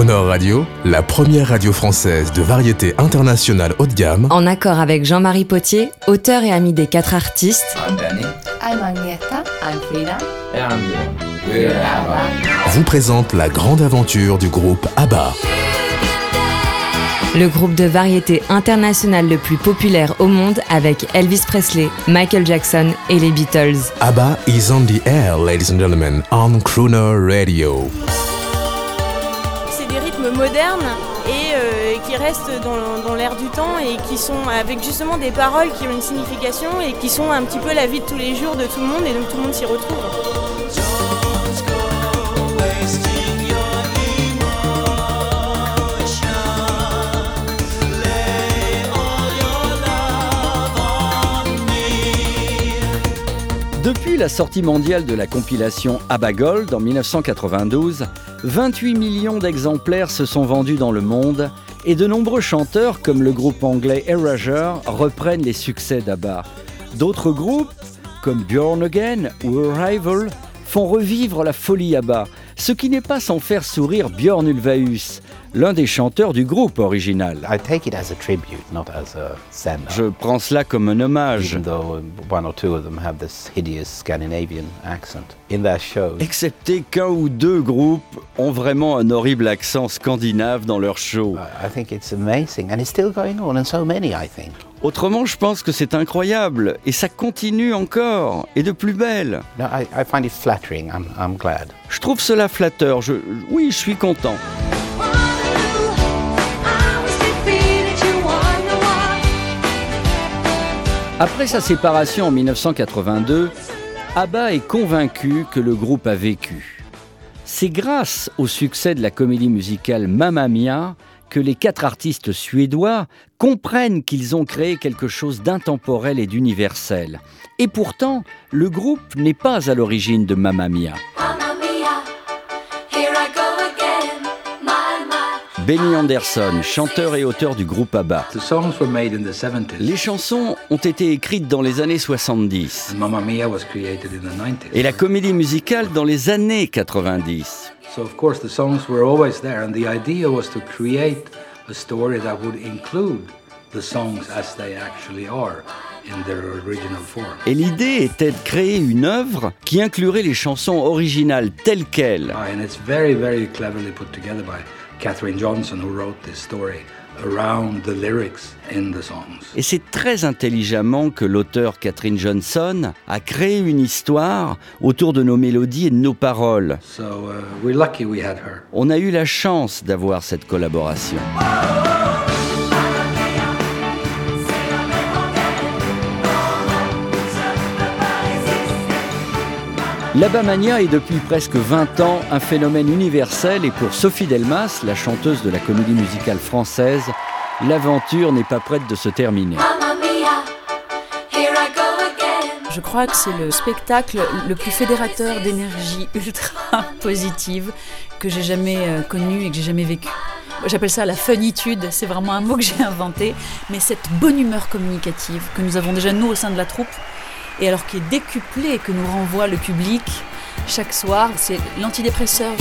Crooner Radio, la première radio française de variété internationale haut de gamme, En accord avec Jean-Marie Potier, auteur et ami des quatre artistes, I'm Danny. I'm Agneta. I'm Frida. And I'm Dylan. We're ABBA. vous présente la grande aventure du groupe ABBA. le groupe de variété internationale le plus populaire au monde avec Elvis Presley, Michael Jackson et les Beatles. ABBA is on the air, ladies and gentlemen, on Crooner Radio. Des rythmes modernes et euh, qui restent dans, dans l'air du temps et qui sont avec justement des paroles qui ont une signification et qui sont un petit peu la vie de tous les jours de tout le monde et donc tout le monde s'y retrouve. Depuis la sortie mondiale de la compilation ABBA Gold en 1992, 28 millions d'exemplaires se sont vendus dans le monde et de nombreux chanteurs comme le groupe anglais Erasure reprennent les succès d'ABBA. D'autres groupes comme Bjorn Again ou Arrival font revivre la folie ABBA, ce qui n'est pas sans faire sourire Björn Ulvaeus, l'un des chanteurs du groupe original. I take it as a tribute, not as a send. Je prends cela comme un hommage. Shows. Excepté qu'un ou deux groupes ont vraiment un horrible accent scandinave dans leurs shows. Autrement, je pense que c'est incroyable et ça continue encore et de plus belle. No, I, I find it flattering. I'm, I'm glad. Je trouve cela flatteur. Je, oui, je suis content. Après sa séparation en 1982, ABBA est convaincu que le groupe a vécu. C'est grâce au succès de la comédie musicale Mamma Mia que les quatre artistes suédois comprennent qu'ils ont créé quelque chose d'intemporel et d'universel. Et pourtant, le groupe n'est pas à l'origine de Mamma Mia. Benny Anderson, chanteur et auteur du groupe ABBA. The songs were made in the 70s. Les chansons ont été écrites dans les années 70 And Mamma Mia was created in the 90s. et la comédie musicale dans les années 90. So of course the songs were always there and the idea was to create a story that would include the songs as they actually are in their original form. Et l'idée était de créer une œuvre qui inclurait les chansons originales telles quelles. Catherine Johnson, who wrote this story around the lyrics in the songs. Et c'est très intelligemment que l'auteur Catherine Johnson a créé une histoire autour de nos mélodies et de nos paroles. So uh, we're lucky we had her. On a eu la chance d'avoir cette collaboration. L'Abamania est depuis presque 20 ans un phénomène universel et pour Sophie Delmas, la chanteuse de la comédie musicale française, l'aventure n'est pas prête de se terminer. Je crois que c'est le spectacle le plus fédérateur d'énergie ultra positive que j'ai jamais euh, connu et que j'ai jamais vécu. J'appelle ça la funitude, c'est vraiment un mot que j'ai inventé, mais cette bonne humeur communicative que nous avons déjà nous au sein de la troupe, et alors qui est décuplée, que nous renvoie le public chaque soir, c'est l'antidépresseur.